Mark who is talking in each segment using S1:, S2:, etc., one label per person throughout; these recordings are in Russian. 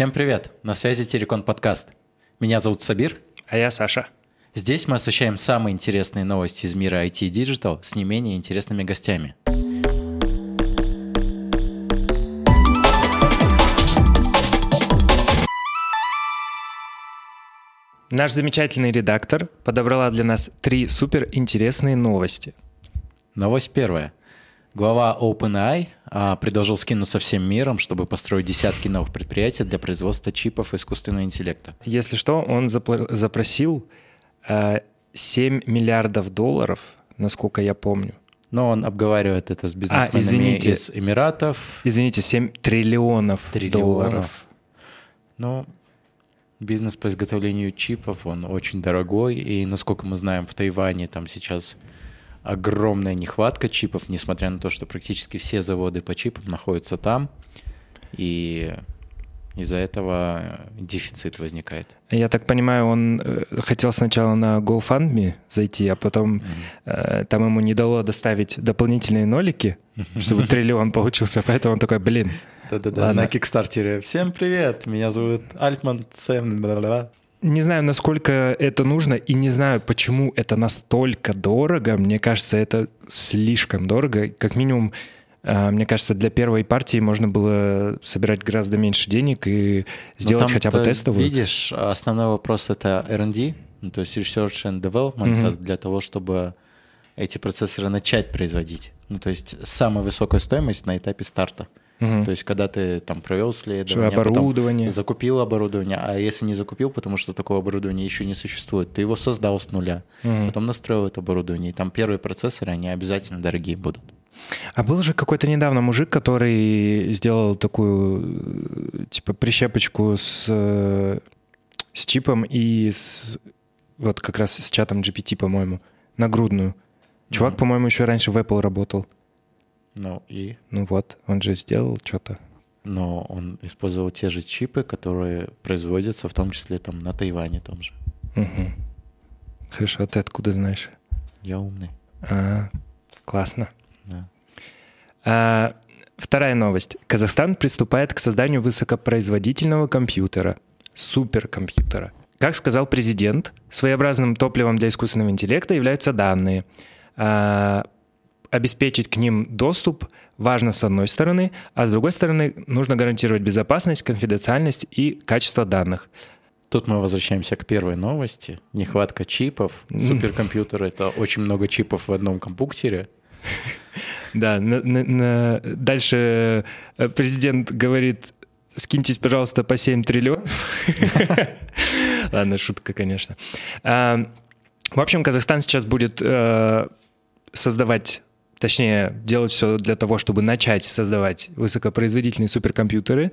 S1: Всем привет! На связи Терекон подкаст. Меня зовут Сабир.
S2: А я Саша.
S1: Здесь мы освещаем самые интересные новости из мира IT и Digital с не менее интересными гостями.
S2: Наш замечательный редактор подобрала для нас три супер интересные новости.
S1: Новость первая. Глава OpenAI а, предложил скинуться всем миром, чтобы построить десятки новых предприятий для производства чипов искусственного интеллекта.
S2: Если что, он запл- запросил э, 7 миллиардов долларов, насколько я помню.
S1: Но он обговаривает это с бизнесменами
S2: А, извините.
S1: из Эмиратов.
S2: Извините, 7 триллионов,
S1: Триллионов.
S2: долларов.
S1: Ну, бизнес по изготовлению чипов, он очень дорогой, и, насколько мы знаем, в Тайване там сейчас огромная нехватка чипов, несмотря на то, что практически все заводы по чипам находятся там, и из-за этого дефицит возникает.
S2: Я так понимаю, он э, хотел сначала на GoFundMe зайти, а потом э, там ему не дало доставить дополнительные нолики, чтобы триллион получился, поэтому он такой, блин,
S1: Да-да-да, на Кикстартере. Всем привет, меня зовут Альтман Сэм. бла-бла-бла».
S2: Не знаю, насколько это нужно, и не знаю, почему это настолько дорого. Мне кажется, это слишком дорого. Как минимум, э, мне кажется, для первой партии можно было собирать гораздо меньше денег и
S1: Ну,
S2: сделать
S1: там
S2: хотя бы тестовую.
S1: Видишь, основной вопрос это R&D, ну, то есть Research and Development, это для того, чтобы эти процессоры начать производить. Ну, то есть самая высокая стоимость на этапе старта.
S2: Мгм.
S1: То есть когда ты там провел
S2: Что
S1: исследование, потом
S2: оборудование.
S1: закупил оборудование, а если не закупил, потому что такого оборудования еще не существует, ты его создал с нуля,
S2: Мгм.
S1: потом настроил это оборудование, и там первые процессоры, они обязательно дорогие будут.
S2: А был же какой-то недавно мужик, который сделал такую, типа, прищепочку с, с чипом и с, вот как раз с чатом GPT, по-моему, нагрудную. Чувак,
S1: Мгм.
S2: по-моему, еще раньше в Apple работал.
S1: Ну и
S2: Ну вот, он же сделал что-то.
S1: но он использовал те же чипы, которые производятся в том числе там на Тайване том же.
S2: Мгм. Хорошо, а ты откуда знаешь?
S1: Я умный.
S2: А, классно.
S1: Да.
S2: А, вторая новость. Казахстан приступает к созданию высокопроизводительного компьютера, суперкомпьютера. Как сказал президент, своеобразным топливом для искусственного интеллекта являются данные. А, обеспечить к ним доступ важно с одной стороны, а с другой стороны нужно гарантировать безопасность, конфиденциальность и качество данных.
S1: Тут мы возвращаемся к первой новости. Нехватка чипов.
S2: М.
S1: Суперкомпьютер — это очень много чипов в одном компьютере.
S2: Да, дальше э, президент говорит, скиньтесь, пожалуйста, по 7 триллионов. Ладно, шутка, конечно. В общем, Казахстан сейчас будет э, создавать, точнее, делать все для того, чтобы начать создавать высокопроизводительные суперкомпьютеры.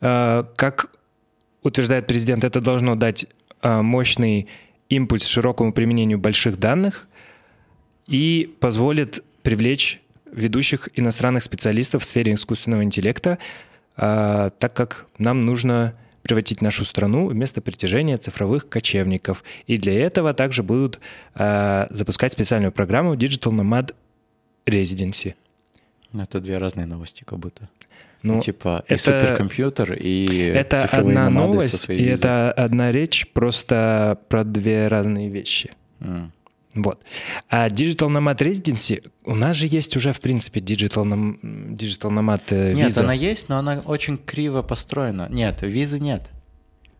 S2: Э, Как утверждает президент, это должно дать э, мощный импульс широкому применению больших данных и позволит привлечь ведущих иностранных специалистов в сфере искусственного интеллекта, а, так как нам нужно превратить нашу страну в место притяжения цифровых кочевников. И для этого также будут а, запускать специальную программу Digital Nomad Residency.
S1: Это две разные новости как будто.
S2: Ну,
S1: типа и
S2: это-
S1: суперкомпьютер, и
S2: это одна новость, и
S1: визой.
S2: это одна речь просто про две разные вещи.
S1: М.
S2: Вот. А Digital Nomad Residency, у нас же есть уже, в принципе, Digital, Nom- Digital Nomad э,
S1: Нет,
S2: виза.
S1: она есть, но она очень криво построена. Нет, визы нет.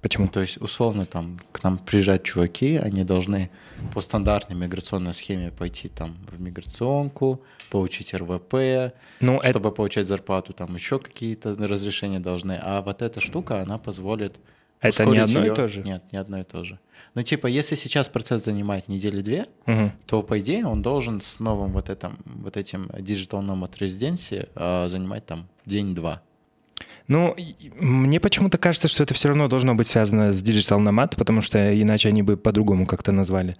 S2: Почему?
S1: То есть, условно, там к нам приезжают чуваки, они должны по стандартной миграционной схеме пойти там в миграционку, получить РВП,
S2: Ну, это,
S1: чтобы получать зарплату, там еще какие-то разрешения должны. А вот эта штука, она позволит
S2: Это не одно и
S1: её-
S2: то же?
S1: Нет, не одно и то же. Ну, типа, если сейчас процесс занимает недели-две,
S2: Мгм.
S1: то, по идее, он должен с новым вот, этим, вот этим Digital Nomad Residency а, занимать там день-два.
S2: Ну, мне почему-то кажется, что это все равно должно быть связано с Digital Nomad, потому что иначе они бы по-другому как-то назвали.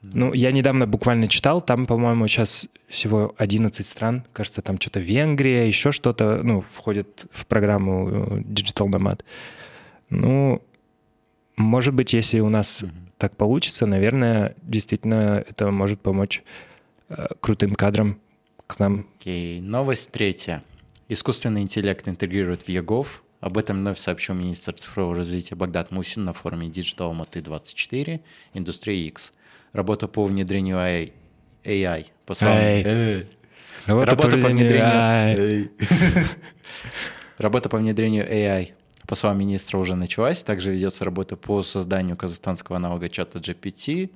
S2: Ну, я недавно буквально читал, там, по-моему, сейчас всего 11 стран, кажется, там что-то Венгрия, еще что-то, ну, входит в программу э, Digital Nomad. Ну, может быть, если у нас так получится, наверное, действительно это может помочь э, крутым кадрам к нам.
S1: Окей, новость третья. Искусственный интеллект интегрирует в ЕГОВ Об этом вновь сообщил министр цифрового развития Багдад Мусин на форуме Digital Алматы 24 Индустрия X. Работа по внедрению AI, AI по словам...
S2: Эй. Работа
S1: Работа по внедрению... Работа по внедрению AI, по словам министра, уже началась. Также ведется работа по созданию казахстанского аналога чата GPT.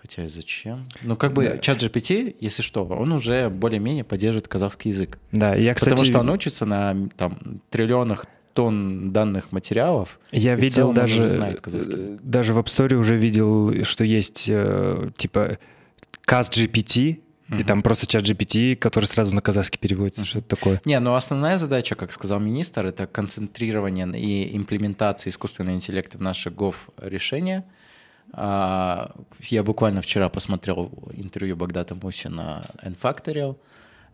S1: Хотя и зачем? Ну, как бы
S2: Да.
S1: чат GPT, если что, он уже более-менее поддерживает казахский язык.
S2: Да, я, кстати,
S1: Потому что он учится на там, триллионах тонн данных материалов.
S2: Я
S1: И в
S2: видел даже,
S1: уже знает казахский.
S2: э, даже в App Store уже видел, что есть э, типа Cast GPT, и там просто чат GPT, который сразу на казахский переводится, что-то такое.
S1: Не, но основная задача, как сказал министр, это концентрирование и имплементация искусственного интеллекта в наши гов-решения. А, Я буквально вчера посмотрел интервью Багдата Муси на N-Factorial.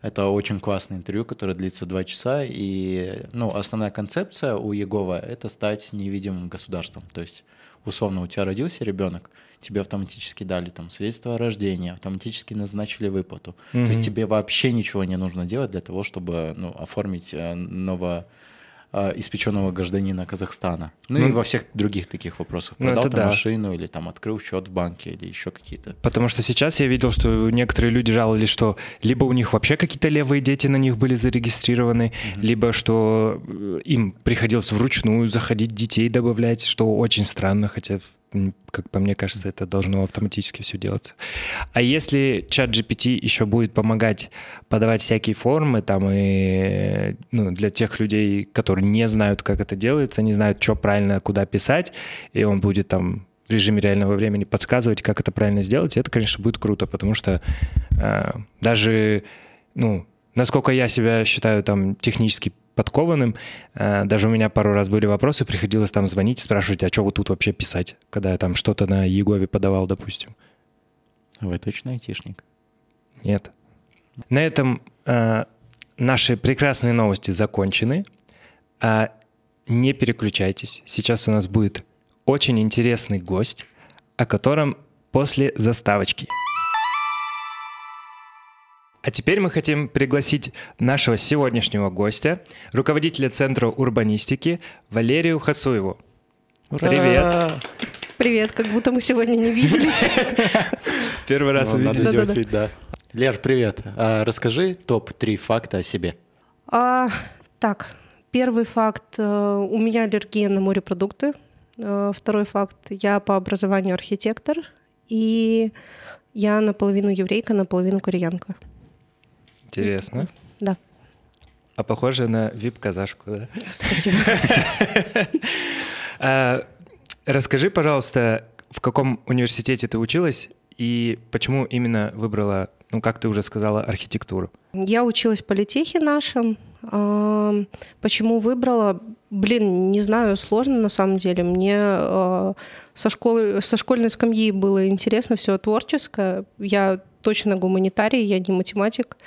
S1: Это очень классное интервью, которое длится два часа. И ну, основная концепция у Егова — это стать невидимым государством. То есть, условно, у тебя родился ребенок, тебе автоматически дали там свидетельство о рождении, автоматически назначили выплату. То
S2: Мгм.
S1: есть тебе вообще ничего не нужно делать для того, чтобы ну, оформить э, нового э, испеченного гражданина Казахстана. Ну, и
S2: Ну,
S1: во всех других таких вопросах.
S2: ну,
S1: Продал
S2: это
S1: ты
S2: да.
S1: машину или там открыл счет в банке или еще какие-то.
S2: Потому что сейчас я видел, что некоторые люди жаловались, что либо у них вообще какие-то левые дети на них были зарегистрированы, либо что э, им приходилось вручную заходить детей добавлять, что очень странно, хотя, как по мне кажется, это должно автоматически все делаться. А если чат GPT еще будет помогать подавать всякие формы, там и ну, для тех людей, которые не знают, как это делается, не знают, что правильно, куда писать, и он будет там в режиме реального времени подсказывать, как это правильно сделать, это, конечно, будет круто, потому что э, даже, ну, насколько я себя считаю там технически подкованным, э, даже у меня пару раз были вопросы, приходилось там звонить, спрашивать, а что вот тут вообще писать, когда я там что-то на Егове подавал, допустим.
S1: Вы точно айтишник?
S2: Нет. На этом э, наши прекрасные новости закончены. А не переключайтесь. Сейчас у нас будет очень интересный гость, о котором после заставочки. А теперь мы хотим пригласить нашего сегодняшнего гостя, руководителя Центра урбанистики Валерию Хасуеву. Привет.
S3: Привет, как будто мы сегодня не виделись.
S2: Первый раз
S1: Ну, надо сделать вид, да. Лер, привет. А, расскажи топ-3 факта о себе.
S3: А, так, первый факт. э, У меня аллергия на морепродукты. Э, Второй факт. Я по образованию архитектор. И я наполовину еврейка, наполовину кореянка.
S2: Интересно.
S3: Да,
S2: А похоже на вип-казашку, да?
S3: спасибо.
S2: А, Расскажи, пожалуйста, в каком университете ты училась и почему именно выбрала, ну, как ты уже сказала, архитектуру?
S3: Я училась в политехе нашем. А, Почему выбрала? Блин, не знаю, сложно на самом деле. Мне э, со школы, со школьной скамьи было интересно все творческое. Я точно гуманитарий, я не математик.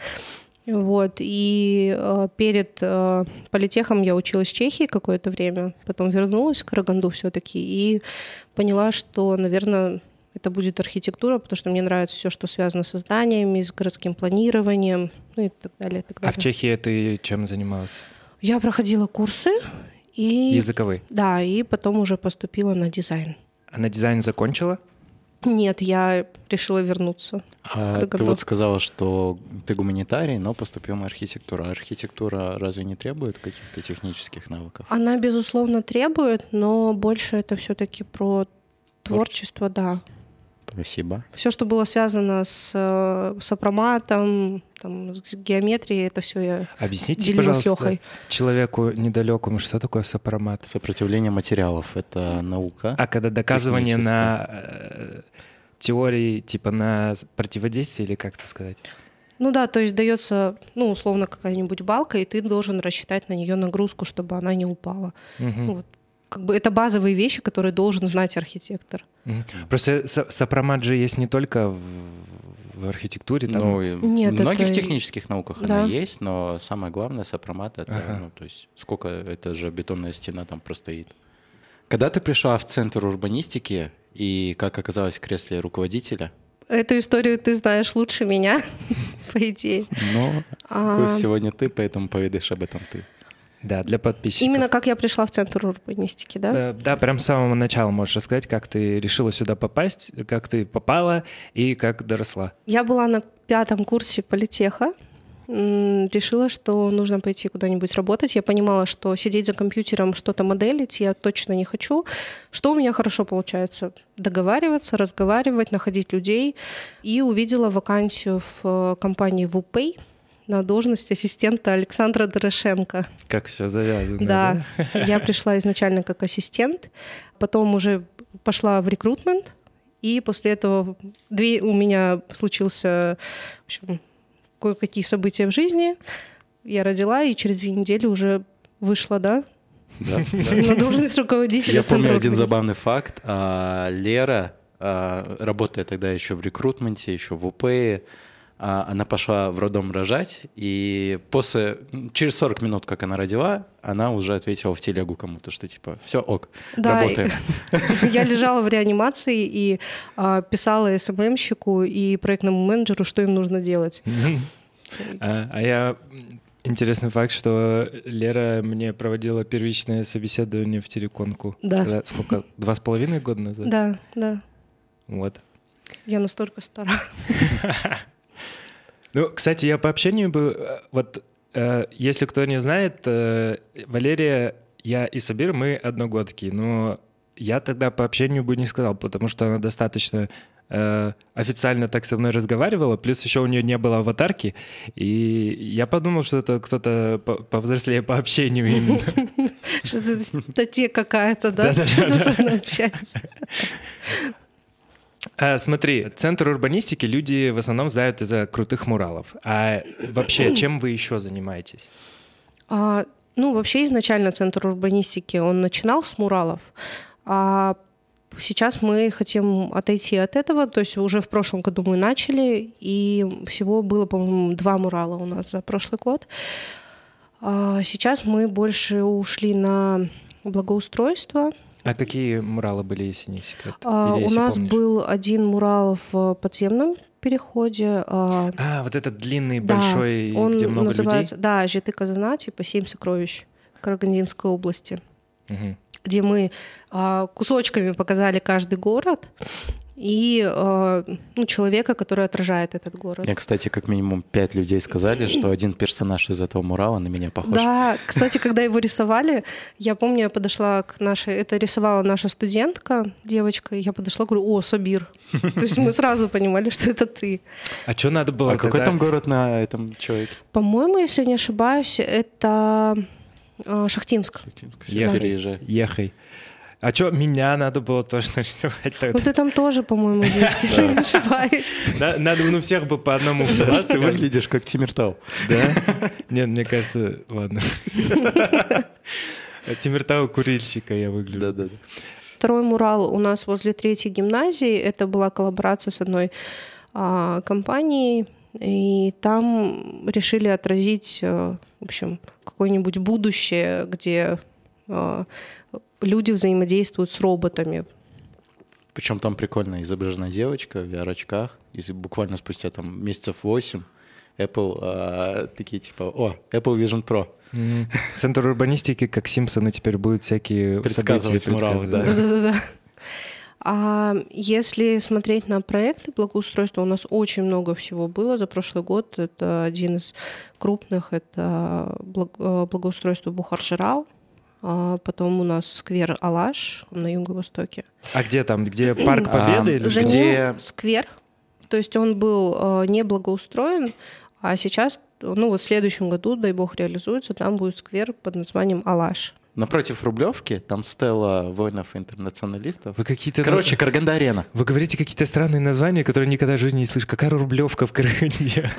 S3: Вот. И э, перед э, политехом я училась в Чехии какое-то время, потом вернулась в Караганду все-таки и поняла, что, наверное, это будет архитектура, потому что мне нравится все, что связано со зданиями, с городским планированием, ну и так далее. Так
S2: А в
S3: далее.
S2: Чехии ты чем занималась?
S3: Я проходила курсы и
S2: Языковый.
S3: да, и потом уже поступила на дизайн.
S2: А на дизайн закончила?
S3: Нет, я решила вернуться.
S1: А ты вот сказала, что ты гуманитарий, но поступил на архитектуру. А архитектура разве не требует каких-то технических навыков?
S3: Она безусловно требует, но больше это все-таки про творчество, да.
S1: Спасибо.
S3: Все, что было связано с э, сопроматом, там, с геометрией, это все я
S2: Объясните, пожалуйста,
S3: Лехой.
S2: человеку недалекому, что такое сопромат?
S1: Сопротивление материалов — это наука.
S2: А когда доказывание на э, теории, типа на противодействие или как это сказать?
S3: Ну да, то есть дается, ну, условно, какая-нибудь балка, и ты должен рассчитать на нее нагрузку, чтобы она не упала. Ну, вот, как бы это базовые вещи, которые должен знать архитектор.
S2: Просто со- сопромат же есть не только в, в архитектуре, там
S1: Ну,
S3: Нет,
S1: в многих
S3: это-
S1: технических науках
S3: Да.
S1: она есть, но самое главное сопромат это,
S2: Ага.
S1: ну, то есть сколько это же бетонная стена там простоит. Когда ты пришла в центр урбанистики и как оказалась в кресле руководителя,
S3: Эту историю ты знаешь лучше меня, по идее.
S1: ну,
S3: А,
S1: сегодня ты, поэтому поведаешь об этом ты.
S2: Да, для подписчиков.
S3: Именно как я пришла в Центр урбанистики, да?
S2: Э, Да, прям с самого начала можешь рассказать, как ты решила сюда попасть, как ты попала и как доросла.
S3: Я была на пятом курсе политеха. Решила, что нужно пойти куда-нибудь работать. Я понимала, что сидеть за компьютером, что-то моделить я точно не хочу. Что у меня хорошо получается? Договариваться, разговаривать, находить людей. И увидела вакансию в э, компании WUPay на должность ассистента Александра Дорошенко.
S2: Как все завязано.
S3: Да, я пришла изначально как ассистент, потом уже пошла в рекрутмент, и после этого две, у меня случился в общем, кое-какие события в жизни. Я родила, и через две недели уже вышла, да,
S1: Да,
S3: на должность руководителя
S1: Я помню один забавный факт. А, Лера, а, работая тогда еще в рекрутменте, еще в УП, она пошла в роддом рожать, и после, через 40 минут, как она родила, она уже ответила в телегу кому-то, что типа, все, ок,
S3: Да,
S1: работаем.
S3: Я лежала в реанимации и а, писала СММщику и проектному менеджеру, что им нужно делать.
S2: А, а я интересный факт, что Лера мне проводила первичное собеседование в телеконку.
S3: Да.
S2: Когда- сколько? Два с половиной года назад?
S3: Да, да.
S2: Вот.
S3: Я настолько стара.
S2: Ну, кстати, я по общению бы... э, Вот, э, если кто не знает, э, Валерия, я и Сабир, мы одногодки, но я тогда по общению бы не сказал, потому что она достаточно э, официально так со мной разговаривала, плюс еще у нее не было аватарки, и я подумал, что это кто-то по- повзрослее по общению именно.
S3: Что это статья какая-то, да? Что со мной общается.
S2: А, смотри, центр урбанистики люди в основном знают из-за крутых муралов. А вообще, чем вы еще занимаетесь?
S3: А, ну, вообще изначально Центр урбанистики, он начинал с муралов, а сейчас мы хотим отойти от этого, то есть уже в прошлом году мы начали, и всего было, по-моему, два мурала у нас за прошлый год. А сейчас мы больше ушли на благоустройство.
S2: А какие муралы были, если не секрет?
S3: А,
S2: Или
S3: у нас
S2: помнишь?
S3: был один мурал в подземном переходе. а,
S2: А, вот этот длинный,
S3: Да,
S2: большой,
S3: он
S2: где много
S3: называется, да, Житы Казана, типа «Семь сокровищ» Карагандинской области,
S2: людей. Мгм.
S3: где мы а, кусочками показали каждый город и а, ну, человека, который отражает этот город.
S1: Мне, кстати, как минимум пять людей сказали, что один персонаж из этого мурала на меня похож.
S3: Да, кстати, когда его рисовали, я помню, я подошла к нашей, это рисовала наша студентка, девочка, и я подошла, говорю, о, Сабир. То есть мы сразу понимали, что это ты.
S2: А что надо было
S1: А какой там город на этом человеке?
S3: По-моему, если не ошибаюсь, это а, Шахтинск.
S1: Всё,
S2: Ехай. Ехай. А что, меня надо было тоже нарисовать
S3: Ну
S2: тогда?
S3: ты там тоже, по-моему, если не ошибаюсь.
S2: На- Надо ну всех бы по одному
S1: ты выглядишь как Тимиртау.
S2: Да? Нет, мне кажется, ладно. Тимиртау курильщика я выгляжу.
S1: Да-да-да.
S3: Второй мурал у нас возле третьей гимназии. Это была коллаборация с одной а, компанией. И там решили отразить, э, в общем, какое-нибудь будущее, где э, люди взаимодействуют с роботами.
S1: Причем там прикольно изображена девочка в VR-очках. И буквально спустя там месяцев 8 Apple а, такие типа, о, Apple Vision Pro.
S2: Мгм. Центр урбанистики, как Симпсоны, теперь будут всякие
S1: Предсказывать
S2: события
S1: муралы,
S2: предсказывать.
S3: Да-да-да. А если смотреть на проекты благоустройства, у нас очень много всего было за прошлый год. Это один из крупных, это благ- э, благоустройство Бухар-Жирау. А Потом у нас сквер Алаш на юго-востоке.
S2: А где там? Где Парк Победы?
S1: А,
S2: или
S3: За
S1: где-
S3: ним сквер. То есть он был э, не благоустроен, а сейчас, ну вот в следующем году, дай бог, реализуется, там будет сквер под названием Алаш.
S1: Напротив Рублевки там стела воинов-интернационалистов.
S2: Вы какие-то...
S1: Короче, Караганда-арена.
S2: Вы говорите какие-то странные названия, которые никогда в жизни не слышишь. Какая Рублевка в Крыме?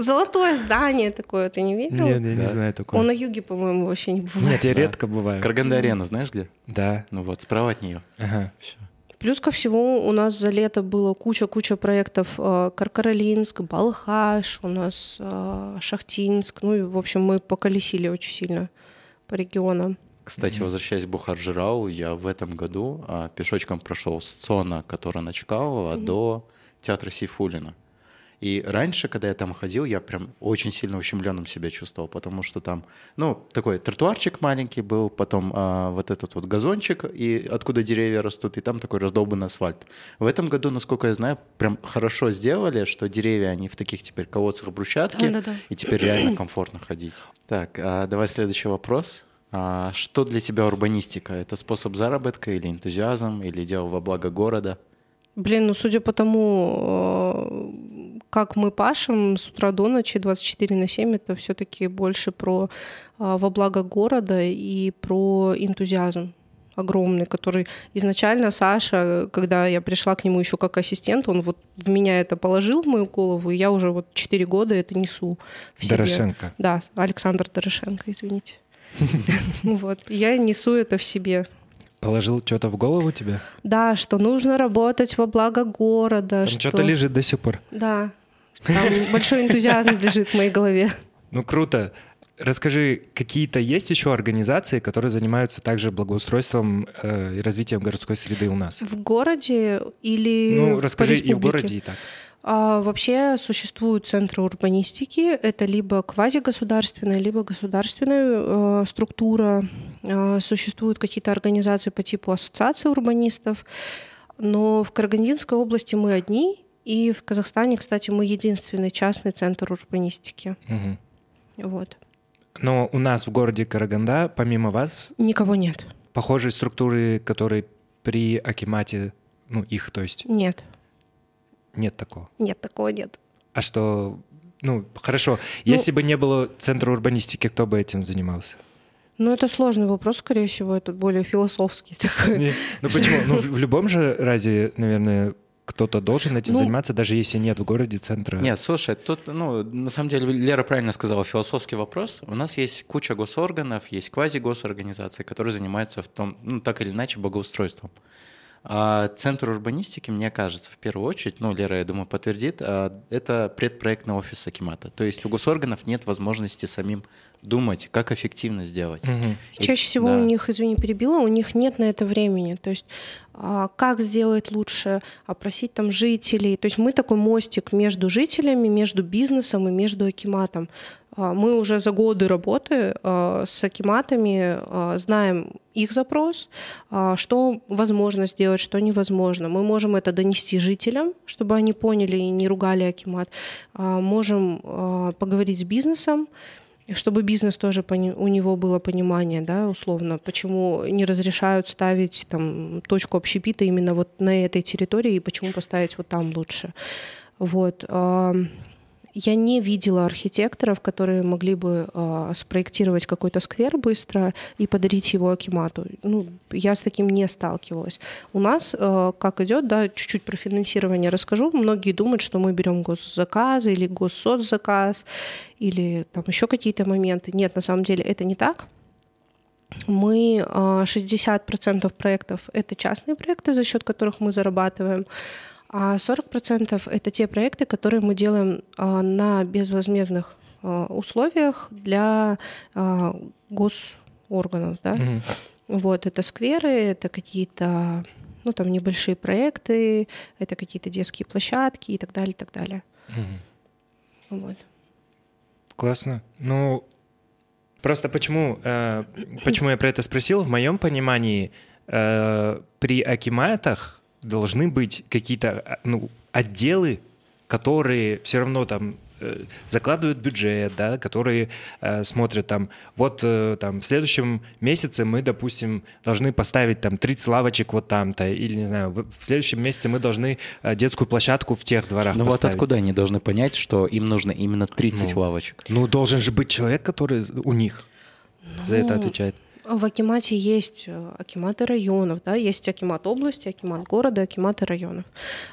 S3: Золотое здание такое, ты не видел?
S2: Нет, я не
S1: Да.
S2: знаю такого.
S3: Он на юге, по-моему, вообще не бывает.
S2: Нет, я
S1: Да.
S2: редко бываю.
S1: Караганда-арена, знаешь где?
S2: Да.
S1: Ну вот, справа от нее.
S2: Ага.
S1: Все.
S3: Плюс ко всему у нас за лето было куча-куча проектов. э, Каркаролинск, Балхаш, у нас э, Шахтинск. Ну и, в общем, мы поколесили очень сильно по регионам.
S1: Кстати, возвращаясь к Бухар-Жирау, я в этом году а, пешочком прошел с Цона, который на Чкалова, до театра Сейфулина. И раньше, когда я там ходил, я прям очень сильно ущемленным себя чувствовал, потому что там, ну, такой тротуарчик маленький был, потом а, вот этот вот газончик, и откуда деревья растут, и там такой раздолбанный асфальт. В этом году, насколько я знаю, прям хорошо сделали, что деревья, они в таких теперь колодцах брусчатки,
S3: Да, да, да.
S1: и теперь реально комфортно ходить. Так, а давай следующий вопрос. А, что для тебя урбанистика? Это способ заработка или энтузиазм, или дело во благо города?
S3: Блин, ну судя по тому, э, как мы пашем с утра до ночи 24 на 7, это все-таки больше про а, во благо города и про энтузиазм огромный, который изначально Саша, когда я пришла к нему еще как ассистент, он вот в меня это положил в мою голову, и я уже вот 4 года это несу в себе.
S2: Дорошенко.
S3: Да, Александр Дорошенко, извините. Вот, я несу это в себе.
S2: Положил что-то в голову тебе?
S3: Да, что нужно работать во благо города.
S2: Там что-то лежит до сих пор.
S3: Да, там большой энтузиазм лежит в моей голове.
S2: Ну круто. Расскажи, какие-то есть еще организации, которые занимаются также благоустройством э, и развитием городской среды у нас?
S3: В городе или
S2: Ну, расскажи и в городе, и так.
S3: А, вообще существуют центры урбанистики. Это либо квазигосударственная, либо государственная э, структура. Э, существуют какие-то организации по типу ассоциации урбанистов. Но в Карагандинской области мы одни. И в Казахстане, кстати, мы единственный частный центр урбанистики.
S2: Мгм.
S3: Вот.
S2: Но у нас в городе Караганда, помимо вас,
S3: Никого нет.
S2: похожие структуры, которые при Акимате, ну, их, то есть,
S3: Нет.
S2: нет такого.
S3: Нет, такого нет.
S2: А что, ну, хорошо,
S3: Ну-
S2: если бы не было центра урбанистики, кто бы этим занимался?
S3: Ну, это сложный вопрос, скорее всего, это более философский такой.
S2: Не, Ну, почему? Ну, в в любом же разе, наверное, кто-то должен этим
S3: Ну-
S2: заниматься, даже если нет в городе центра.
S1: Нет, слушай, тут, ну, на самом деле, Лера правильно сказала, философский вопрос. У нас есть куча госорганов, есть квази-госорганизации, которые занимаются в том, ну, так или иначе, благоустройством. А Центр урбанистики, мне кажется, в первую очередь, ну, Лера, я думаю, подтвердит, а, это предпроектный офис Акимата. То есть у госорганов нет возможности самим думать, как эффективно сделать.
S2: Мгм.
S1: И-
S3: Чаще всего
S1: да.
S3: у них, извини, перебила, у них нет на это времени. То есть а, как сделать лучше, опросить там жителей. То есть мы такой мостик между жителями, между бизнесом и между Акиматом. А, Мы уже за годы работы а, с Акиматами а, знаем их запрос, что возможно сделать, что невозможно. Мы можем это донести жителям, чтобы они поняли и не ругали Акимат. Можем поговорить с бизнесом, чтобы бизнес тоже у него было понимание, да, условно, почему не разрешают ставить там точку общепита именно вот на этой территории и почему поставить вот там лучше. Вот. А, Я не видела архитекторов, которые могли бы а, спроектировать какой-то сквер быстро и подарить его Акимату. Ну, я с таким не сталкивалась. У нас а, как идет, да, чуть-чуть про финансирование расскажу. Многие думают, что мы берем госзаказы или госсоцзаказ или там еще какие-то моменты. Нет, на самом деле это не так. Мы а, 60% проектов это частные проекты, за счет которых мы зарабатываем, а 40% это те проекты, которые мы делаем а, на безвозмездных а, условиях для а, госорганов. Да?
S2: Мгм.
S3: Вот, это скверы, это какие-то, ну, там, небольшие проекты, это какие-то детские площадки и так далее, и так далее.
S2: Мгм.
S3: Вот.
S2: Классно. Ну, просто почему, э, почему я про это спросил? В моем понимании э, при акиматах должны быть какие-то а, ну, отделы, которые все равно там э, закладывают бюджет, да, которые э, смотрят там, вот э, там в следующем месяце мы, допустим, должны поставить там 30 лавочек вот там-то, или, не знаю, в следующем месяце мы должны э, детскую площадку в тех дворах
S1: Ну вот откуда они должны понять, что им нужно именно 30
S2: Ну,
S1: лавочек?
S2: Ну, должен же быть человек, который у них за это
S3: Ну,
S2: отвечает.
S3: В Акимате есть э, акиматы районов, да, есть акимат области, акимат города, акиматы районов.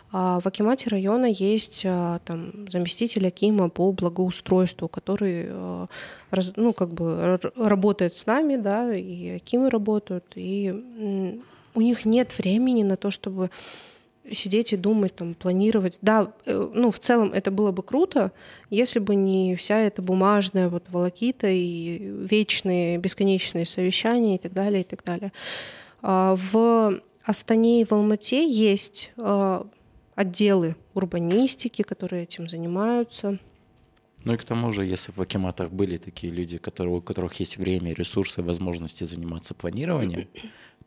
S3: А в акимате района есть э, там заместитель акима по благоустройству, который э, ну, как бы работает с нами, да, и акимы работают, и у них нет времени на то, чтобы сидеть и думать, там, планировать. Да, э, ну, в целом это было бы круто, если бы не вся эта бумажная вот волокита и вечные бесконечные совещания и так далее, и так далее. А, В Астане и в Алмате есть а, отделы урбанистики, которые этим занимаются.
S1: Ну и к тому же, если в Акиматах были такие люди, которые, у которых есть время, ресурсы, возможности заниматься планированием,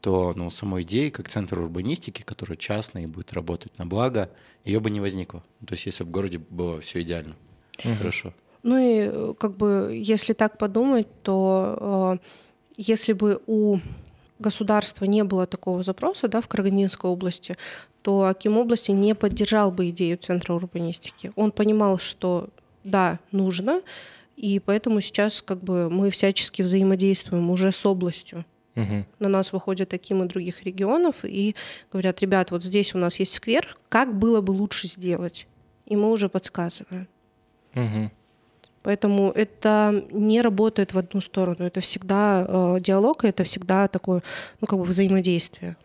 S1: то ну, самой идеи, как центр урбанистики, который частный и будет работать на благо, ее бы не возникло. То есть если в городе было все идеально, угу. хорошо.
S3: Ну и как бы, если так подумать, то э, если бы у государства не было такого запроса да, в Карагандинской области, то Аким области не поддержал бы идею Центра урбанистики. Он понимал, что да, нужно, и поэтому сейчас как бы мы всячески взаимодействуем уже с областью. Угу. На нас выходят таким и других регионов и говорят, ребят, вот здесь у нас есть сквер, как было бы лучше сделать? И мы уже подсказываем. Угу. Поэтому это не работает в одну сторону. Это всегда э, диалог, и это всегда такое, ну, как бы взаимодействие.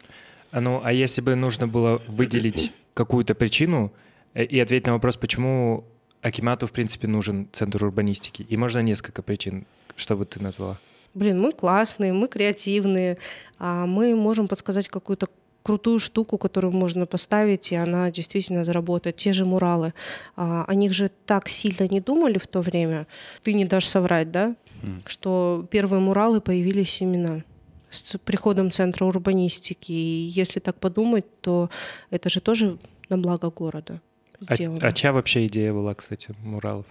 S2: А ну, а если бы нужно было выделить какую-то причину э, и ответить на вопрос, почему Акимату, в принципе, нужен центр урбанистики? И можно несколько причин. Что бы ты назвала?
S3: Блин, мы классные, мы креативные, а мы можем подсказать какую-то крутую штуку, которую можно поставить, и она действительно заработает. Те же муралы. А, о них же так сильно не думали в то время. Ты не дашь соврать, да? Mm. Что первые муралы появились именно с приходом Центра урбанистики. И если так подумать, то это же тоже на благо города
S2: а, сделано. А, а чья вообще идея была, кстати, муралов?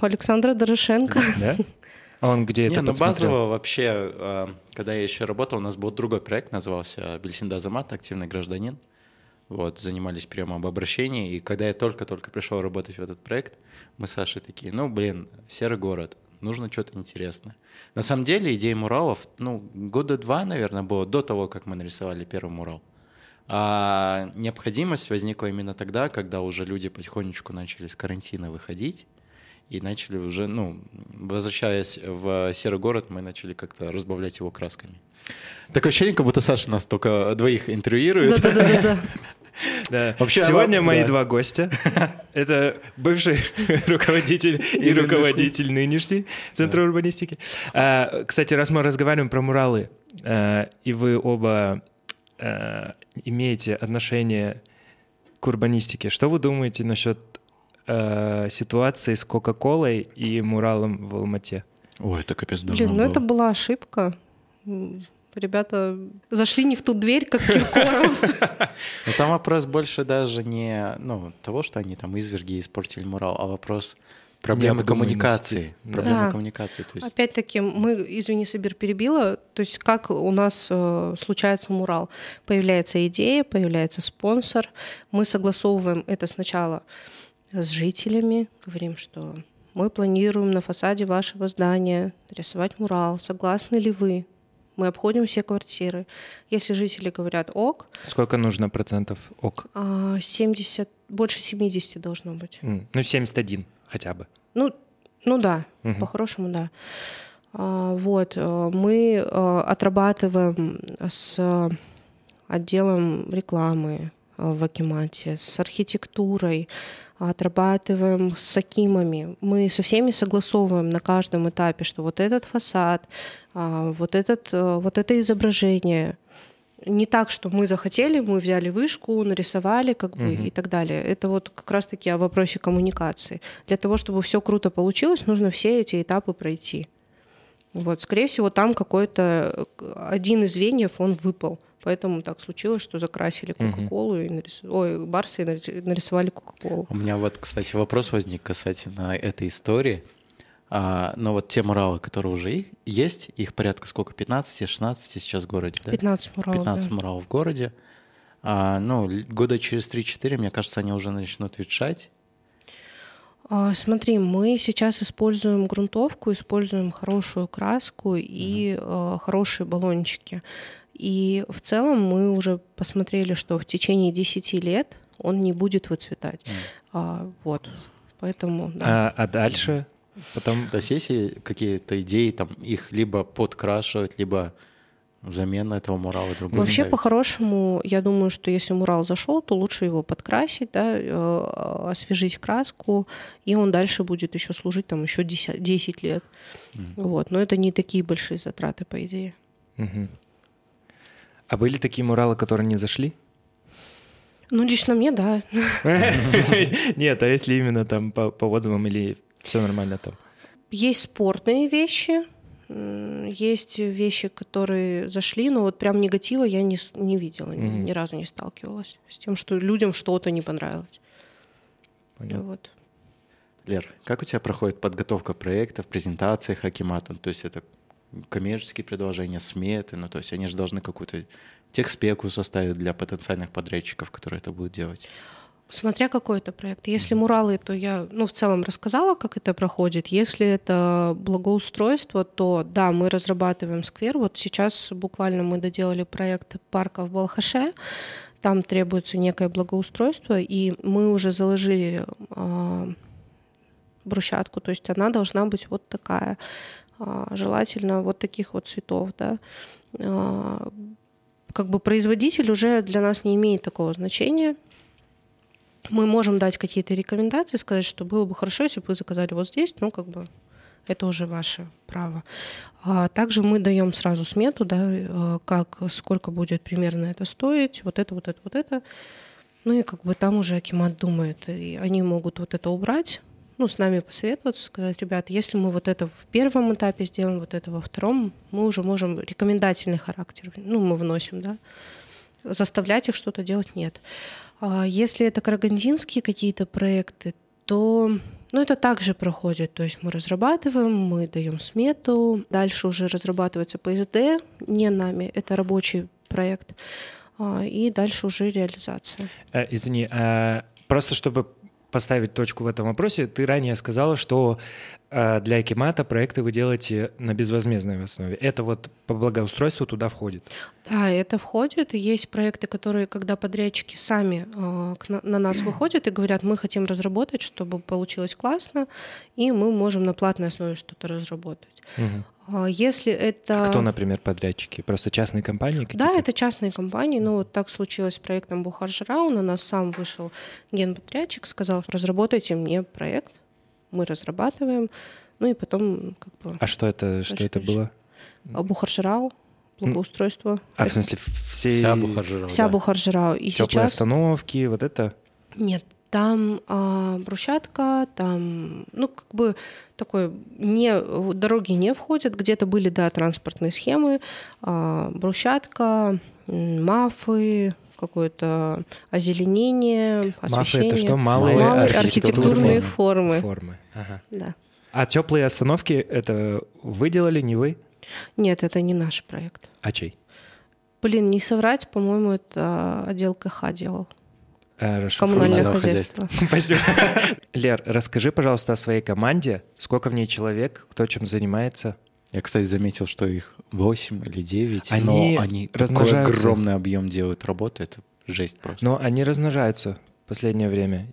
S3: Александра Дорошенко.
S2: Да? Он где
S1: Не,
S2: это
S1: ну базово вообще, а, когда я еще работал, у нас был другой проект, назывался «Бельсинда Замат. Активный гражданин». Вот, занимались приемом об обращении. И когда я только-только пришел работать в этот проект, мы с Сашей такие, ну, блин, серый город, нужно что-то интересное. На самом деле идея муралов, ну, года два, наверное, было до того, как мы нарисовали первый мурал. А необходимость возникла именно тогда, когда уже люди потихонечку начали с карантина выходить и начали уже, ну, возвращаясь в серый город, мы начали как-то разбавлять его красками. Такое ощущение, как будто Саша нас только двоих интервьюирует.
S3: Да-да-да.
S2: Да. Вообще, Сегодня мои да. два гостя. Это бывший руководитель и руководитель нынешний Центра урбанистики. А, кстати, раз мы разговариваем про муралы, а, и вы оба а, имеете отношение к урбанистике, что вы думаете насчет ситуации с Кока-Колой и муралом в Алмате?
S1: Ой, это капец давно
S3: Блин, ну это была ошибка. Ребята зашли не в ту дверь, как Киркоров.
S1: Но там вопрос больше даже не ну, того, что они там изверги испортили мурал, а вопрос проблемы коммуникации. Проблемы да. коммуникации.
S3: То есть... Опять-таки, мы, извини, Сибирь перебила, то есть как у нас э, случается мурал. Появляется идея, появляется спонсор, мы согласовываем это сначала с жителями, говорим, что мы планируем на фасаде вашего здания рисовать мурал, согласны ли вы? Мы обходим все квартиры. Если жители говорят ок...
S2: Сколько нужно процентов ок?
S3: 70, а, больше 70 должно быть.
S2: Mm, ну, 71 хотя бы.
S3: Ну, ну да, угу. по-хорошему, да. А, вот, э, мы э, отрабатываем с отделом рекламы э, в Акимате, с архитектурой, отрабатываем с Акимами. Мы со всеми согласовываем на каждом этапе, что вот этот фасад, а, вот, этот, э, вот это изображение не так, что мы захотели, мы взяли вышку, нарисовали, как бы угу. и так далее. Это вот как раз-таки о вопросе коммуникации. Для того, чтобы все круто получилось, нужно все эти этапы пройти. Вот, скорее всего, там какой-то э, один из звеньев он выпал. Поэтому так случилось, что закрасили Кока-Колу и нарис... Ой, Барсы и нарисовали Кока-Колу.
S1: У меня вот, кстати, вопрос возник касательно этой истории. А, но вот те муралы, которые уже есть, их порядка сколько? 15-16 сейчас в городе, да?
S3: 15 муралов,
S1: 15 да. муралов в городе. А, ну, года через 3-4, мне кажется, они уже начнут ветшать.
S3: А, смотри, мы сейчас используем грунтовку, используем хорошую краску и mm-hmm. хорошие баллончики. И в целом мы уже посмотрели, что в течение 10 лет он не будет выцветать. Mm. А, вот. Поэтому,
S2: да. а, а дальше?
S1: Потом... То есть есть какие-то идеи, там, их либо подкрашивать, либо взамен этого мурала другой
S3: Вообще, по-хорошему, я думаю, что если мурал зашел, то лучше его подкрасить, да, э, освежить краску, и он дальше будет еще служить там еще 10, 10 лет. Mm. Вот. Но это не такие большие затраты, по идее.
S2: Mm-hmm. А были такие муралы, которые не зашли?
S3: Ну, лично мне, да.
S2: Нет, а если именно там по, по отзывам или все нормально там?
S3: Есть спортные вещи, есть вещи, которые зашли, но вот прям негатива я не, не видела, mm-hmm. ни разу не сталкивалась с тем, что людям что-то не понравилось.
S1: Понятно. Вот. Лер, как у тебя проходит подготовка проектов, презентации Хакимату? То есть это коммерческие предложения, сметы, ну то есть они же должны какую-то техспеку составить для потенциальных подрядчиков, которые это будут делать.
S3: Смотря какой это проект. Если муралы, то я, ну, в целом рассказала, как это проходит. Если это благоустройство, то да, мы разрабатываем сквер. Вот сейчас буквально мы доделали проект парка в Балхаше. Там требуется некое благоустройство, и мы уже заложили э, брусчатку. То есть она должна быть вот такая. Э, желательно вот таких вот цветов, да. Э, как бы производитель уже для нас не имеет такого значения мы можем дать какие-то рекомендации, сказать, что было бы хорошо, если бы вы заказали вот здесь, ну, как бы это уже ваше право. А также мы даем сразу смету, да, э, как, сколько будет примерно это стоить, вот это, вот это, вот это. Ну и как бы там уже Акимат думает, и они могут вот это убрать, ну, с нами посоветоваться, сказать, ребят, если мы вот это в первом этапе сделаем, вот это во втором, мы уже можем рекомендательный характер, ну, мы вносим, да, заставлять их что-то делать нет. А если это карагандинские какие-то проекты, то ну, это также проходит. То есть мы разрабатываем, мы даем смету, дальше уже разрабатывается ПСД, не нами, это рабочий проект, а, и дальше уже реализация.
S2: Э, извини, а просто чтобы поставить точку в этом вопросе, ты ранее сказала, что э, для Акимата проекты вы делаете на безвозмездной основе. Это вот по благоустройству туда входит?
S3: Да, это входит. Есть проекты, которые, когда подрядчики сами э, на, на нас выходят и говорят, мы хотим разработать, чтобы получилось классно, и мы можем на платной основе что-то разработать. Угу. Если это...
S2: Кто, например, подрядчики? Просто частные компании какие-то?
S3: Да, это частные компании. Ну, вот так случилось с проектом Бухаржраун. У нас сам вышел генподрядчик, сказал, разработайте мне проект. Мы разрабатываем. Ну и потом как бы...
S2: А что это, что это было?
S3: Бухаржрау благоустройство.
S2: А в смысле все...
S1: Вся Бухаржирау.
S3: Вся да. Бухаржирау.
S2: И Теплые сейчас... остановки, вот это?
S3: Нет, там а, брусчатка, там, ну, как бы такой, не, дороги не входят, где-то были, да, транспортные схемы, а, брусчатка, мафы, какое-то озеленение, освещение.
S2: Мафы — это что? Малые,
S3: Малые архитектурные формы.
S2: Формы, ага.
S3: Да.
S2: А теплые остановки — это вы делали, не вы?
S3: Нет, это не наш проект.
S2: А чей?
S3: Блин, не соврать, по-моему, это отдел КХ делал.
S2: Э,
S3: Коммунальное хозяйство.
S2: Спасибо. Лер, расскажи, пожалуйста, о своей команде. Сколько в ней человек, кто чем занимается?
S1: Я, кстати, заметил, что их 8 или 9,
S2: они
S1: но они такой огромный объем делают работы, это жесть просто.
S2: Но они размножаются в последнее время.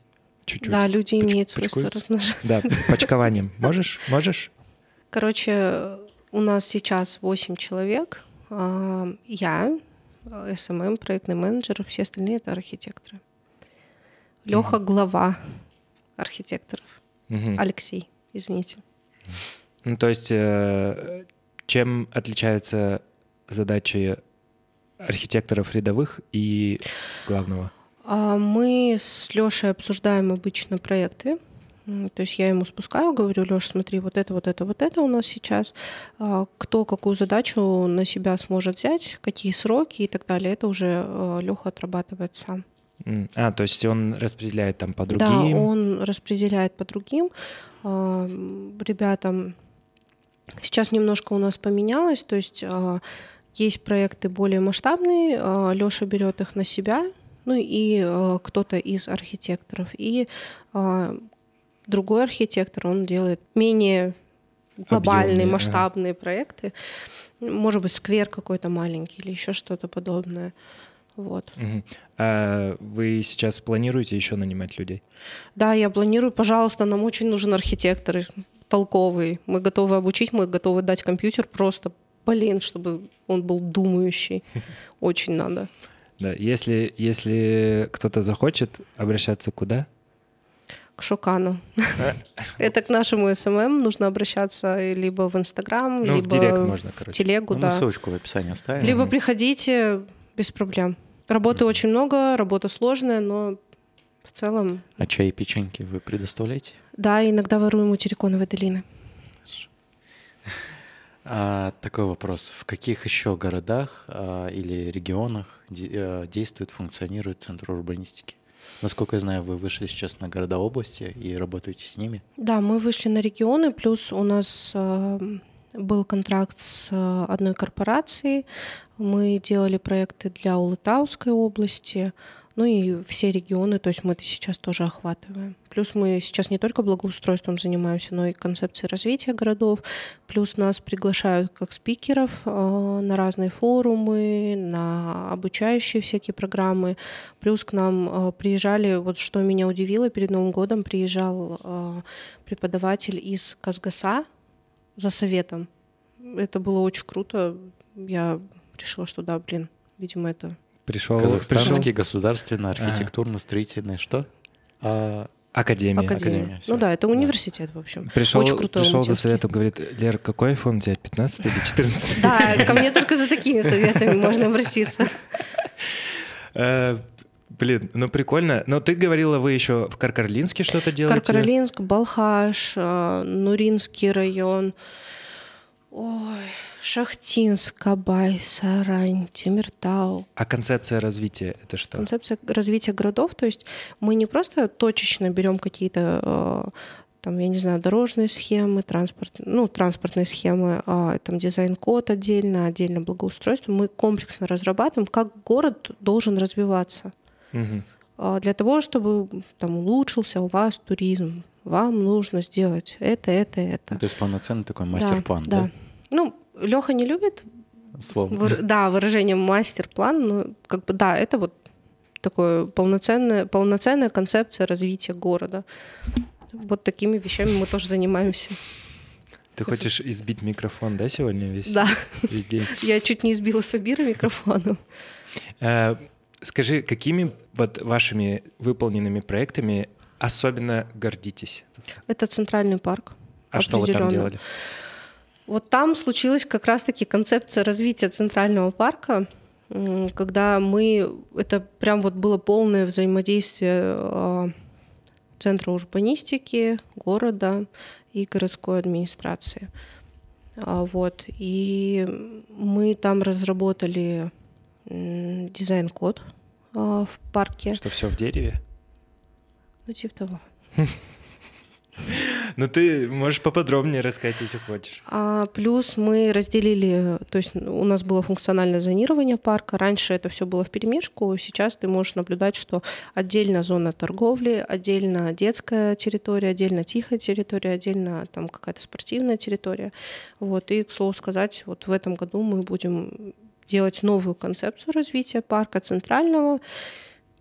S2: Чуть-чуть.
S3: Да, люди Поч- имеют свойство размножаться.
S2: Да, почкованием. Можешь? Можешь?
S3: Короче, у нас сейчас 8 человек. А, я, SMM, проектный менеджер, все остальные — это архитекторы. Леха — глава архитекторов. Алексей, извините.
S2: Ну, то есть э, чем отличаются задачи архитекторов рядовых и главного?
S3: А, мы с Лешей обсуждаем обычно проекты, то есть я ему спускаю, говорю, Леш, смотри, вот это, вот это, вот это у нас сейчас. А, кто какую задачу на себя сможет взять, какие сроки и так далее, это уже э, Леха отрабатывает сам.
S2: А, то есть он распределяет там по другим?
S3: Да, он распределяет по другим. А, ребятам сейчас немножко у нас поменялось, то есть а, есть проекты более масштабные, Леша берет их на себя, ну и кто-то из архитекторов. И другой архитектор, он делает менее глобальные, Объемные, масштабные ага. проекты. Может быть, сквер какой-то маленький или еще что-то подобное. Вот.
S2: Угу. А вы сейчас планируете еще нанимать людей?
S3: Да, я планирую. Пожалуйста, нам очень нужен архитектор толковый. Мы готовы обучить, мы готовы дать компьютер просто, блин, чтобы он был думающий. Очень надо.
S2: Да, если, если кто-то захочет обращаться куда?
S3: к Шукану. Это к нашему SMM нужно обращаться либо в Инстаграм, ну, либо в, директ можно, короче. в телегу. Ну,
S1: да. Мы ссылочку в описании оставим.
S3: Либо приходите без проблем. Работы очень много, работа сложная, но в целом...
S1: А чай и печеньки вы предоставляете?
S3: Да, иногда воруем у Тереконовой долины.
S1: А, такой вопрос. В каких еще городах а, или регионах де, а, действует, функционирует Центр урбанистики? Насколько я знаю, вы вышли сейчас на города области и работаете с ними?
S3: Да, мы вышли на регионы, плюс у нас э, был контракт с э, одной корпорацией. Мы делали проекты для Улытауской области, ну и все регионы, то есть мы это сейчас тоже охватываем. Плюс мы сейчас не только благоустройством занимаемся, но и концепцией развития городов. Плюс нас приглашают как спикеров э, на разные форумы, на обучающие всякие программы. Плюс к нам э, приезжали, вот что меня удивило, перед Новым годом приезжал э, преподаватель из Казгаса за советом. Это было очень круто. Я решила, что да, блин, видимо, это
S2: Пришел,
S1: Казахстанский государственный архитектурно-строительный что? А,
S2: Академия.
S3: Академия. Ну да, это университет, в общем.
S2: Пришел,
S3: Очень крутой
S2: пришел за советом, говорит, Лер, какой iPhone у тебя, 15 или 14?
S3: Да, ко мне только за такими советами можно обратиться.
S2: Э, Блин, ну прикольно. Но ты говорила, вы еще в Каркаралинске что-то делаете?
S3: Каркаралинск, Балхаш, э, Нуринский район, ой, Шахтинск, Абай, Сарань, Темиртау.
S2: А концепция развития — это что?
S3: Концепция развития городов, то есть мы не просто точечно берем какие-то э, там, я не знаю, дорожные схемы, транспорт, ну, транспортные схемы, а, там дизайн-код отдельно, отдельно благоустройство. Мы комплексно разрабатываем, как город должен развиваться. А, Для того, чтобы там улучшился у вас туризм, вам нужно сделать это, это, это.
S1: то есть полноценный такой
S3: Да,
S1: мастер-план,
S3: да?
S1: да?
S3: Ну, Леха не любит,
S1: Слово.
S3: выра- да, выражение мастер-план, но как бы да, это вот такое полноценная, полноценная концепция развития города. Вот такими вещами мы тоже занимаемся.
S2: Ты хочешь избить микрофон, да, сегодня весь,
S3: Да,
S2: весь день?
S3: я чуть не избила Сабира микрофоном.
S2: Э, Скажи, какими вот вашими выполненными проектами особенно гордитесь?
S3: Это центральный парк.
S2: А что вы там делали?
S3: Вот там случилась как раз-таки концепция развития центрального парка, когда мы... Это прям вот было полное взаимодействие э, Центра урбанистики, города и городской администрации. А, Вот. И мы там разработали дизайн-код а, в парке.
S2: Что все в дереве?
S3: Ну, типа того.
S2: Ну ты можешь поподробнее рассказать, если хочешь.
S3: А, плюс мы разделили, то есть у нас было функциональное зонирование парка. Раньше это все было в перемешку. Сейчас ты можешь наблюдать, что отдельно зона торговли, отдельно детская территория, отдельно тихая территория, отдельно там какая-то спортивная территория. Вот. И, к слову сказать, вот в этом году мы будем делать новую концепцию развития парка центрального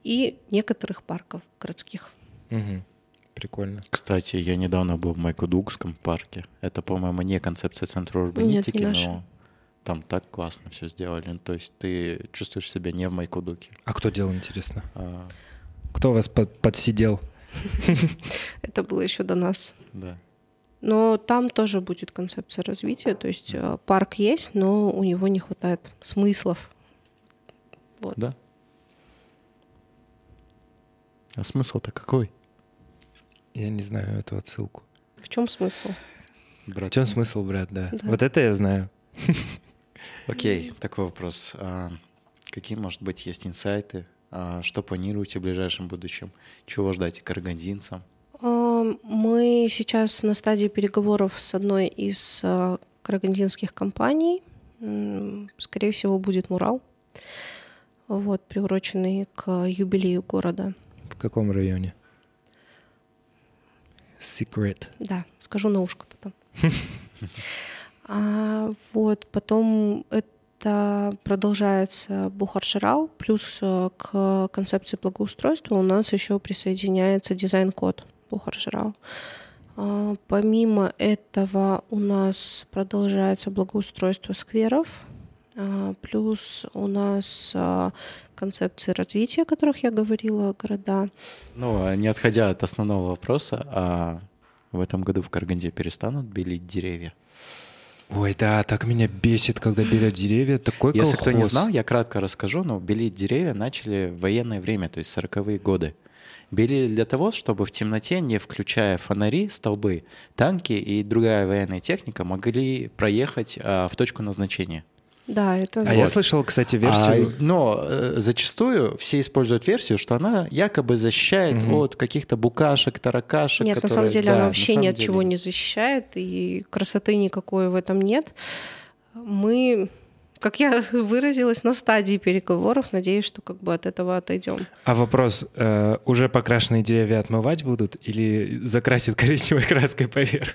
S3: и некоторых парков городских.
S2: Мгм. Прикольно.
S1: Кстати, я недавно был в Майкодугском парке. Это, по-моему, не концепция Центра урбанистики,
S3: наша.
S1: но там так классно все сделали. Ну, То есть ты чувствуешь себя не в Майкодуке.
S2: А кто делал, интересно?
S1: а,
S2: Кто вас под- подсидел?
S3: Это было еще до нас.
S1: да.
S3: Но там тоже будет концепция развития. То есть э, парк есть, но у него не хватает смыслов. Вот.
S1: Да. А смысл-то какой?
S2: Я не знаю эту отсылку.
S3: В чем смысл?
S1: брат?
S2: В чем смысл, брат, да.
S3: Да.
S2: Вот это я знаю.
S1: Окей, такой вопрос. А, какие, может быть, есть инсайты? А, что планируете в ближайшем будущем? Чего ждать карагандинцам?
S3: А, Мы сейчас на стадии переговоров с одной из карагандинских компаний. Скорее всего, будет мурал, вот, приуроченный к юбилею города.
S2: В каком районе? Secret.
S3: Да, скажу на ушко потом. А, вот, потом это продолжается Бухарширау, плюс э, к концепции благоустройства у нас еще присоединяется дизайн-код Бухарширау. А, Помимо этого у нас продолжается благоустройство скверов, плюс у нас а, концепции развития, о которых я говорила, города.
S1: Ну, а не отходя от основного вопроса, а в этом году в Караганде перестанут белить деревья?
S2: Ой, да, так меня бесит, когда белят деревья. Такой
S1: Если
S2: колхоз.
S1: кто не знал, я кратко расскажу, но белить деревья начали в военное время, то есть 40-е годы. Белили для того, чтобы в темноте, не включая фонари, столбы, танки и другая военная техника могли проехать а, в точку назначения.
S3: Да, это...
S2: А я
S1: Вот.
S2: слышал, кстати,
S1: А,
S2: версию.
S1: но э, зачастую все используют версию, что она якобы защищает
S2: Мгм.
S1: от каких-то букашек, таракашек.
S3: Нет, на
S1: которые-
S3: самом деле
S1: да,
S3: она
S1: на
S3: вообще ни от
S1: деле-
S3: чего не защищает, и красоты никакой в этом нет. Мы, как я выразилась, на стадии переговоров, надеюсь, что как бы от этого отойдем.
S2: А вопрос, э, уже покрашенные деревья отмывать будут или закрасят коричневой краской поверх?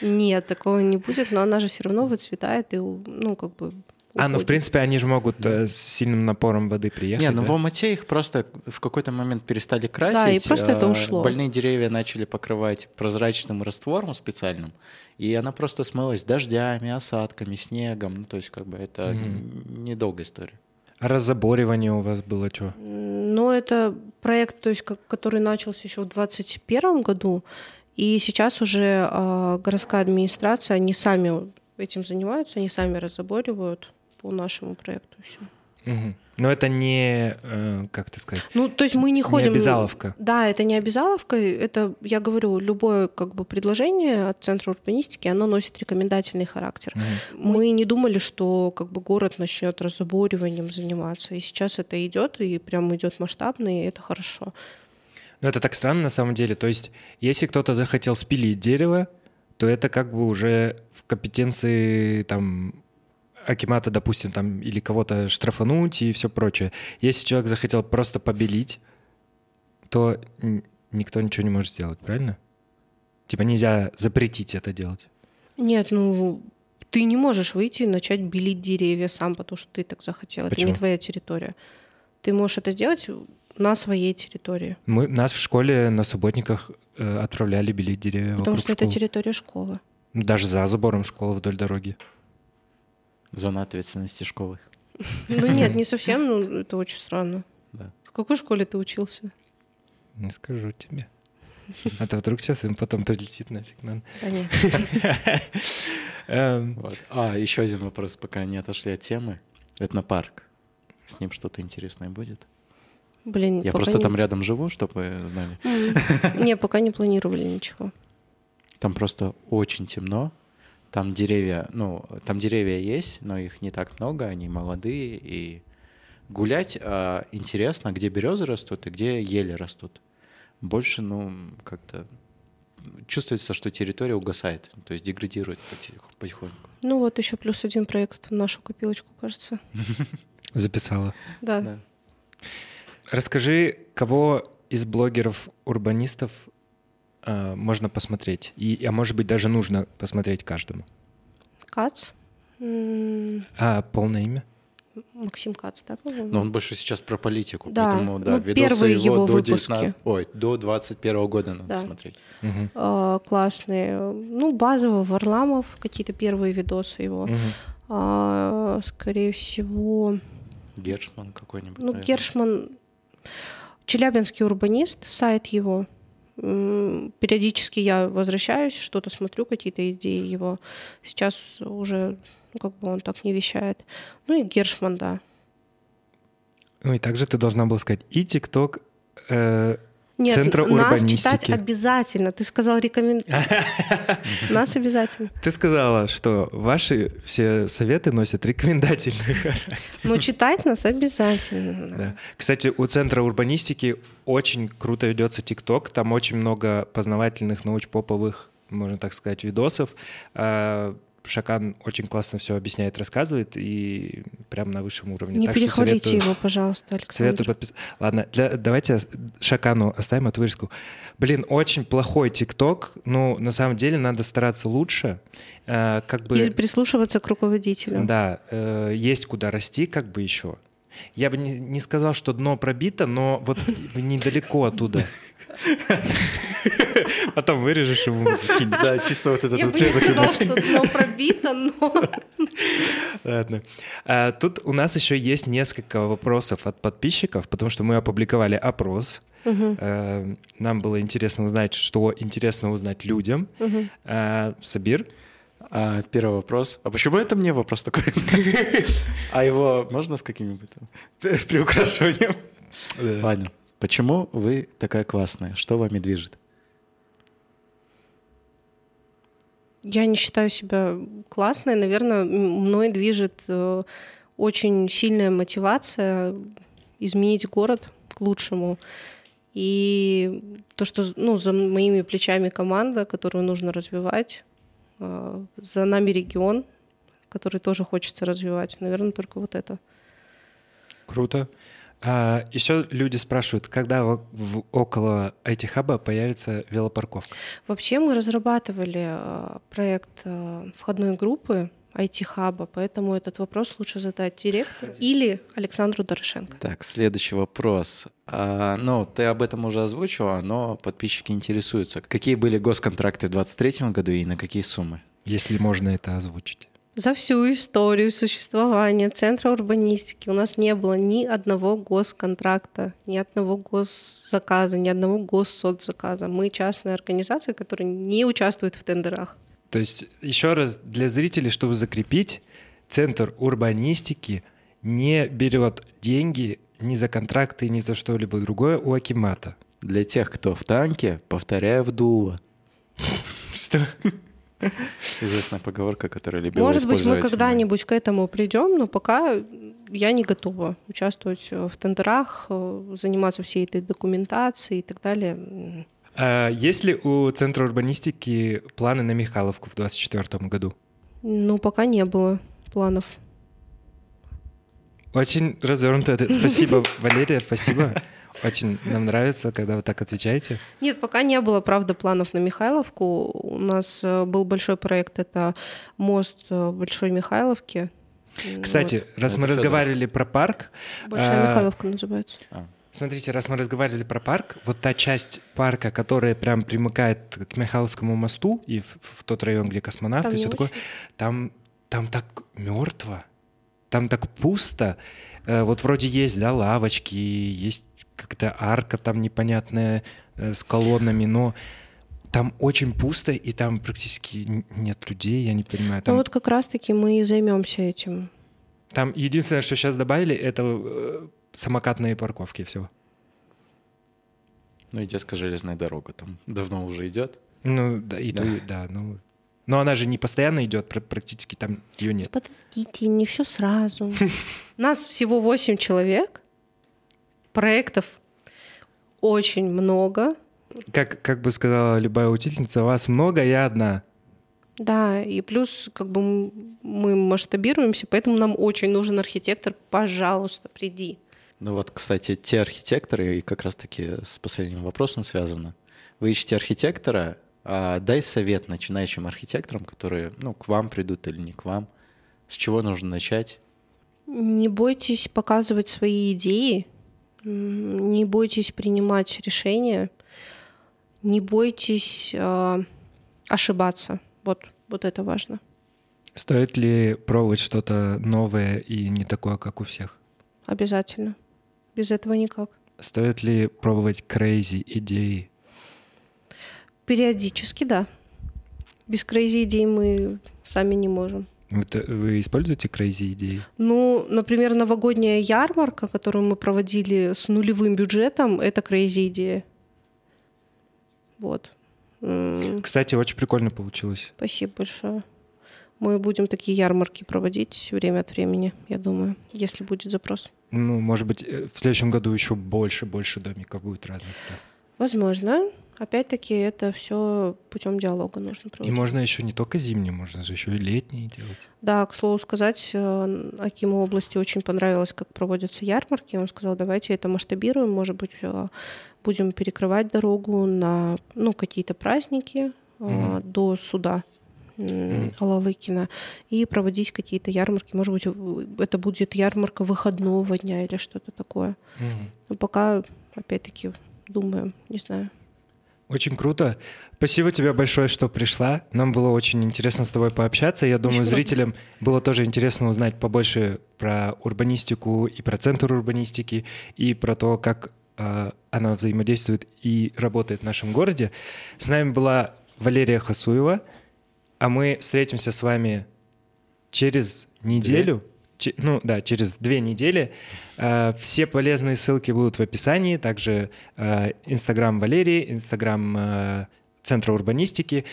S3: Нет, такого не будет, но она же все равно выцветает и, ну, как бы...
S2: А, ну в принципе они же могут э, с сильным напором воды приехать.
S1: Не, ну
S2: да?
S1: в Алмате их просто в какой-то момент перестали красить.
S3: Да, и просто это
S1: а,
S3: ушло.
S1: Больные деревья начали покрывать прозрачным раствором специальным, и она просто смылась дождями, осадками, снегом. Ну, то есть как бы это
S2: Мгм.
S1: недолгая история.
S2: А раззаборивание у вас было что?
S3: Но это проект, то есть, который начался еще в 2021 году, и сейчас уже а, городская администрация, они сами этим занимаются, они сами раззаборивают по нашему проекту все.
S2: Но это не, э, как это сказать,
S3: Ну, то есть мы не ходим...
S2: обязаловка.
S3: Да, это не обязаловка, это, я говорю, любое как бы предложение от Центра урбанистики, оно носит рекомендательный характер.
S2: Мгм.
S3: Мы не думали, что как бы город начнет раззабориванием заниматься, и сейчас это идет, и прям идет масштабно, и это хорошо.
S2: Ну это так странно на самом деле. То есть если кто-то захотел спилить дерево, то это как бы уже в компетенции там Акимата, допустим, там, или кого-то штрафануть и все прочее. Если человек захотел просто побелить, то никто ничего не может сделать, правильно? Типа нельзя запретить это делать.
S3: Нет, ну ты не можешь выйти и начать белить деревья сам, потому что ты так захотел. Это
S2: Почему?
S3: не твоя территория. Ты можешь это сделать на своей территории,
S2: Мы, нас в школе на субботниках э, отправляли белить деревья
S3: потому
S2: вокруг
S3: что это
S2: школы.
S3: территория школы.
S2: Ну, даже за забором школы вдоль дороги.
S1: Зона ответственности школы.
S3: Ну нет, не совсем, ну это очень странно.
S1: Да.
S3: В какой школе ты учился?
S2: Не скажу тебе. А то вдруг сейчас им потом прилетит нафиг. надо. Эм,
S1: Вот. А, еще один вопрос, пока не отошли от темы. Этнопарк. С ним что-то интересное будет?
S3: Блин,
S1: Я просто
S3: не-
S1: там рядом живу, чтобы вы знали.
S3: Не, пока не планировали ничего.
S1: Там просто очень темно. Там деревья, ну, там деревья есть, но их не так много, они молодые. И гулять а, интересно, где березы растут и где ели растут. Больше, ну, как-то чувствуется, что территория угасает, то есть деградирует потих- потихоньку.
S3: Ну вот еще плюс один проект в нашу копилочку, кажется.
S2: Записала.
S3: Да.
S2: Расскажи, кого из блогеров-урбанистов э, можно посмотреть? И, а может быть, даже нужно посмотреть каждому.
S3: Кац.
S2: А полное имя?
S3: Максим Кац, да, по-моему?
S1: Но он больше сейчас про политику,
S3: Да,
S1: поэтому, да,
S3: ну,
S1: видосы
S3: первые
S1: его,
S3: его
S1: до
S3: выпуски.
S1: 19, ой, до 21 года надо
S3: Да.
S1: смотреть.
S2: Мгм.
S3: А, классные. Ну, базово Варламов, какие-то первые видосы его.
S2: Мгм.
S3: А, скорее всего,
S1: Гершман какой-нибудь.
S3: ну,
S1: наверное.
S3: Гершман, Челябинский урбанист, сайт его. Периодически я возвращаюсь, что-то смотрю, какие-то идеи его. Сейчас уже, ну, как бы он так не вещает. Ну и Гершман, да.
S2: Ну и также ты должна была сказать и ТикТок. э,
S3: Нет,
S2: Центра
S3: нас
S2: урбанистики.
S3: читать обязательно. Ты сказал рекомен... Нас обязательно.
S2: Ты сказала, что ваши все советы носят рекомендательный характер.
S3: Но читать нас обязательно.
S2: Да. Кстати, у Центра урбанистики очень круто ведется ТикТок. Там очень много познавательных, научпоповых, можно так сказать, видосов. Шакан очень классно все объясняет, рассказывает и прям на высшем уровне.
S3: Не
S2: Так что
S3: перехвалите
S2: советую-
S3: его, пожалуйста, Александр.
S2: Советую подписаться. Ладно, для- давайте Шакану оставим эту вырезку. Блин, очень плохой ТикТок. Ну, на самом деле, надо стараться лучше. Э, как бы...
S3: Или прислушиваться к руководителю.
S2: Да, э, есть куда расти, как бы еще. Я бы не, не сказал, что дно пробито, но вот недалеко оттуда. Потом вырежешь ему закинь.
S1: Да, чисто вот этот
S3: Я бы не
S1: отрезок.
S3: сказала, что дно пробито, но...
S2: Ладно. А, тут у нас еще есть несколько вопросов от подписчиков, потому что мы опубликовали опрос. Э, Нам было интересно узнать, что интересно узнать людям. Э, Сабир,
S1: А, первый вопрос. А почему это мне вопрос такой? А его можно с каким-нибудь приукрашиванием? Ладно. Почему вы такая классная? Что вами движет?
S3: Я не считаю себя классной. Наверное, мной движет э, очень сильная мотивация изменить город к лучшему. И то, что ну, за моими плечами команда, которую нужно развивать, за нами регион, который тоже хочется развивать. Наверное, только вот это.
S2: Круто. А, еще люди спрашивают, когда в, в, около IT-хаба появится велопарковка?
S3: Вообще мы разрабатывали э, проект э, входной группы IT-хаба, поэтому этот вопрос лучше задать директору или Александру Дорошенко.
S1: Так, следующий вопрос. А, ну, ты об этом уже озвучила, но подписчики интересуются. Какие были госконтракты в 2023 году и на какие суммы?
S2: Если можно это озвучить.
S3: За всю историю существования Центра урбанистики у нас не было ни одного госконтракта, ни одного госзаказа, ни одного госсоцзаказа. Мы частная организация, которая не участвует в тендерах.
S2: То есть, еще раз, для зрителей, чтобы закрепить, Центр урбанистики не берет деньги ни за контракты, ни за что-либо другое у Акимата.
S1: Для тех, кто в танке, повторяю в дуло.
S2: Что?
S1: Известная поговорка, которую любила
S3: Может быть, мы когда-нибудь к этому придем, но пока я не готова участвовать в тендерах, заниматься всей этой документацией и так далее.
S2: А есть ли у Центра урбанистики планы на Михайловку в 2024 году?
S3: Ну, пока не было планов.
S2: Очень развернуто. Спасибо, Валерия, спасибо. Очень нам нравится, когда вы так отвечаете.
S3: Нет, пока не было, правда, планов на Михайловку. У нас э, был большой проект, это мост э, Большой Михайловки.
S2: Кстати, вот. раз это мы разговаривали про парк...
S3: Большая а... Михайловка называется. А.
S2: Смотрите, раз мы разговаривали про парк, вот та часть парка, которая прям примыкает к Михайловскому мосту и в, в тот район, где космонавты, там все такое, там, там так мертво, там так пусто. Э, вот вроде есть, да, лавочки, есть как-то арка там непонятная э, с колоннами, но там очень пусто, и там практически нет людей, я не понимаю. Там...
S3: Ну вот как раз-таки мы и займемся этим.
S2: Там единственное, что сейчас добавили, это э, самокатные парковки, все.
S1: Ну и детская железная дорога там давно уже идет.
S2: Ну, да, и да. Да, ну. Но она же не постоянно идет, практически там ее нет.
S3: Подождите, не все сразу. Нас всего 8 человек, проектов очень много.
S2: Как, как бы сказала любая учительница, вас много, я одна.
S3: Да, и плюс как бы мы масштабируемся, поэтому нам очень нужен архитектор. Пожалуйста, приди.
S1: Ну вот, кстати, те архитекторы, и как раз-таки с последним вопросом связано. Вы ищете архитектора, а дай совет начинающим архитекторам, которые ну, к вам придут или не к вам. С чего нужно начать?
S3: Не бойтесь показывать свои идеи, не бойтесь принимать решения, не бойтесь э, ошибаться. Вот, вот это важно.
S2: Стоит ли пробовать что-то новое и не такое, как у всех?
S3: Обязательно. Без этого никак.
S2: Стоит ли пробовать crazy идеи?
S3: Периодически, да. Без crazy идей мы сами не можем.
S2: Вы, вы используете crazy идеи?
S3: Ну, например, новогодняя ярмарка, которую мы проводили с нулевым бюджетом, это crazy идея. Вот.
S2: Кстати, очень прикольно получилось.
S3: Спасибо большое. Мы будем такие ярмарки проводить время от времени, я думаю, если будет запрос.
S2: Ну, может быть, э, в следующем году еще больше, больше домиков будет разных. Да.
S3: Возможно. Опять-таки, это все путем диалога нужно
S2: проводить. И можно еще не только зимние, можно же еще и летние делать.
S3: Да, к слову сказать, э, Акиму области очень понравилось, как проводятся ярмарки. Он сказал, давайте это масштабируем, может быть, будем перекрывать дорогу на ну, какие-то праздники mm-hmm. до суда mm. Алалыкина и проводить какие-то ярмарки. Может быть, это будет ярмарка выходного дня или что-то такое. Но пока, опять-таки, думаем, не знаю.
S2: Очень круто. Спасибо тебе большое, что пришла. Нам было очень интересно с тобой пообщаться. Я думаю, очень зрителям классно. было тоже интересно узнать побольше про урбанистику и про центр урбанистики, и про то, как э, она взаимодействует и работает в нашем городе. С нами была Валерия Хасуева, А мы встретимся с вами через неделю. Че- ну да, через две недели. Э, Все полезные ссылки будут в описании. Также э, Инстаграм Валерии, Инстаграм э, Центра урбанистики.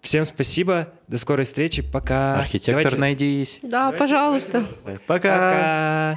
S2: Всем спасибо. До скорой встречи. Пока.
S1: Архитектор
S2: Давайте-
S1: найдись.
S3: Да, пожалуйста.
S1: Пока.
S2: Пока.